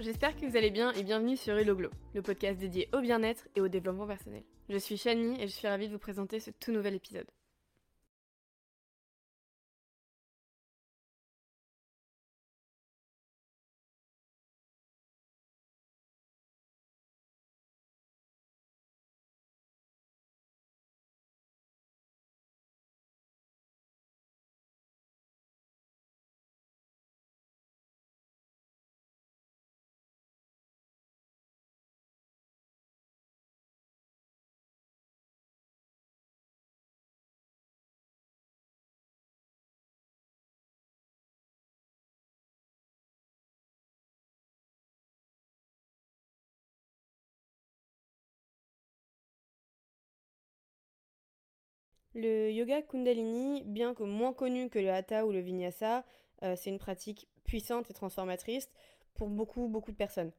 J'espère que vous allez bien et bienvenue sur Hello le podcast dédié au bien-être et au développement personnel. Je suis Shani et je suis ravie de vous présenter ce tout nouvel épisode. Le yoga Kundalini, bien que moins connu que le Hatha ou le Vinyasa, euh, c'est une pratique puissante et transformatrice pour beaucoup, beaucoup de personnes.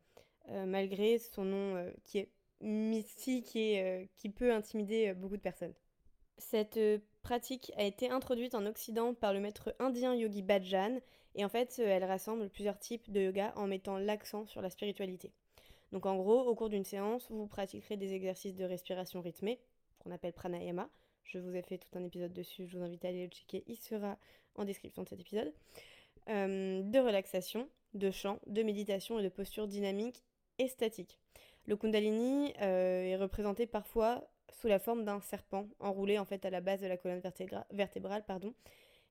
Euh, malgré son nom euh, qui est mystique et qui peut intimider beaucoup de personnes. Cette pratique a été introduite en Occident par le maître indien Yogi Bhajan et en fait elle rassemble plusieurs types de yoga en mettant l'accent sur la spiritualité. Donc en gros, au cours d'une séance, vous pratiquerez des exercices de respiration rythmée, qu'on appelle pranayama, je vous ai fait tout un épisode dessus, je vous invite à aller le checker, il sera en description de cet épisode. Euh, de relaxation, de chant, de méditation et de posture dynamique et statique. Le Kundalini euh, est représenté parfois sous la forme d'un serpent enroulé en fait à la base de la colonne vertébrale, pardon,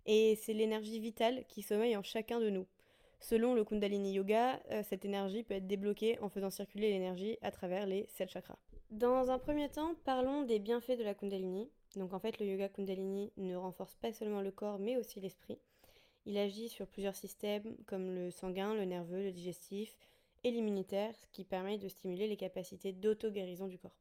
et c'est l'énergie vitale qui sommeille en chacun de nous. Selon le Kundalini Yoga, euh, cette énergie peut être débloquée en faisant circuler l'énergie à travers les sept chakras. Dans un premier temps, parlons des bienfaits de la Kundalini. Donc en fait, le yoga Kundalini ne renforce pas seulement le corps, mais aussi l'esprit. Il agit sur plusieurs systèmes comme le sanguin, le nerveux, le digestif et l'immunitaire, ce qui permet de stimuler les capacités d'auto-guérison du corps.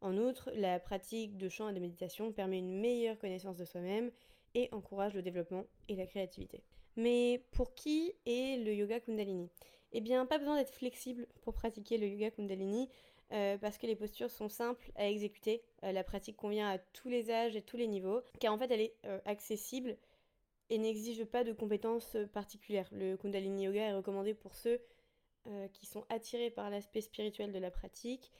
En outre, la pratique de chant et de méditation permet une meilleure connaissance de soi-même et encourage le développement et la créativité. Mais pour qui est le yoga Kundalini? Eh bien, pas besoin d'être flexible pour pratiquer le yoga Kundalini. Euh, parce que les postures sont simples à exécuter. Euh, la pratique convient à tous les âges et tous les niveaux, car en fait elle est euh, accessible et n'exige pas de compétences particulières. Le Kundalini Yoga est recommandé pour ceux qui sont attirés par l'aspect spirituel de la pratique.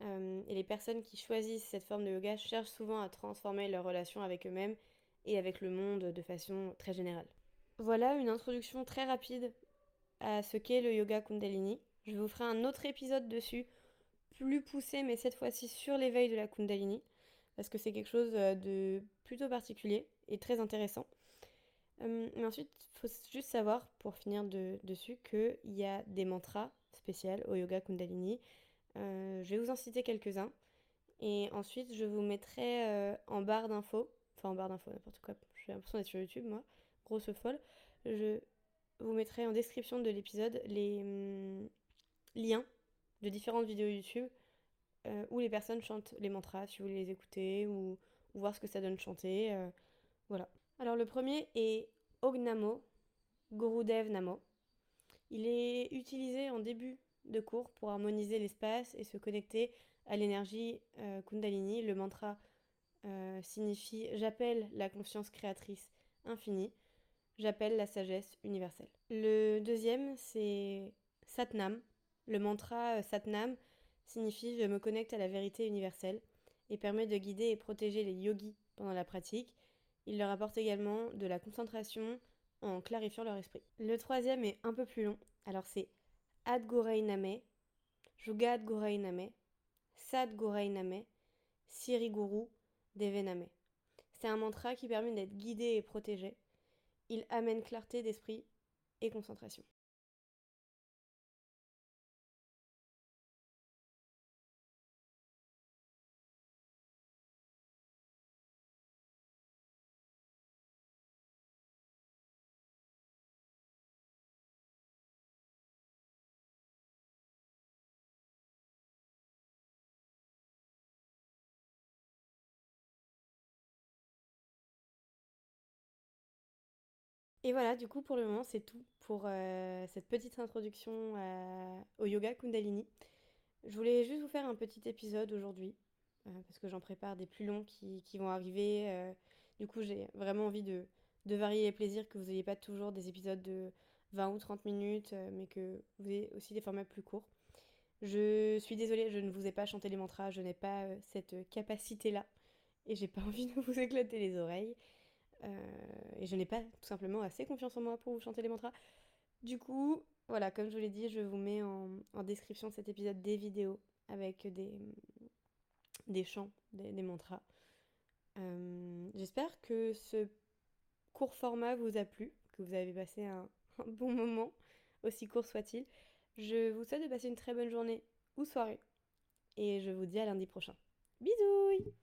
et les personnes qui choisissent cette forme de yoga cherchent souvent à transformer leur relation avec eux-mêmes et avec le monde de façon très générale. Voilà une introduction très rapide à ce qu'est le yoga Kundalini. Je vous ferai un autre épisode dessus plus poussé, mais cette fois-ci sur l'éveil de la Kundalini, parce que c'est quelque chose euh, de plutôt particulier et très intéressant. Euh, mais ensuite, il faut juste savoir, pour finir dessus, qu'il y a des mantras spéciaux au yoga Kundalini. Euh, je vais vous en citer quelques-uns. Et ensuite, je vous mettrai en barre d'infos, enfin en barre d'infos, n'importe quoi, j'ai l'impression d'être sur YouTube, moi, grosse folle. Je vous mettrai en description de l'épisode les hum, liens de différentes vidéos YouTube euh, où les personnes chantent les mantras, si vous voulez les écouter ou, voir ce que ça donne chanter. Euh, voilà. Alors le premier est Ognamo, Gurudev Namo. Il est utilisé en début de cours pour harmoniser l'espace et se connecter à l'énergie euh, Kundalini. Le mantra signifie J'appelle la conscience créatrice infinie. J'appelle la sagesse universelle. Le deuxième, c'est Satnam, le mantra euh, Satnam signifie je me connecte à la vérité universelle et permet de guider et protéger les yogis pendant la pratique. Il leur apporte également de la concentration en clarifiant leur esprit. Le troisième est un peu plus long. Alors c'est Ad Name, Jugad Name, Sad Name, Siri Guru Devename. C'est un mantra qui permet d'être guidé et protégé. Il amène clarté d'esprit et concentration. Et voilà, du coup, pour le moment, c'est tout pour euh, cette petite introduction au yoga Kundalini. Je voulais juste vous faire un petit épisode aujourd'hui, euh, parce que j'en prépare des plus longs qui, vont arriver. Euh. du coup, j'ai vraiment envie de, varier les plaisirs, que vous n'ayez pas toujours des épisodes de 20 ou 30 minutes, euh, mais que vous ayez aussi des formats plus courts. Je suis désolée, je ne vous ai pas chanté les mantras, je n'ai pas euh, cette capacité-là et j'ai pas envie de vous éclater les oreilles. Et je n'ai pas tout simplement assez confiance en moi pour vous chanter les mantras. Du coup, voilà, comme je vous l'ai dit, je vous mets en, description de cet épisode des vidéos avec des, des chants, des, mantras. J'espère que ce court format vous a plu, que vous avez passé un, bon moment, aussi court soit-il. Je vous souhaite de passer une très bonne journée ou soirée. Et je vous dis à lundi prochain. Bisous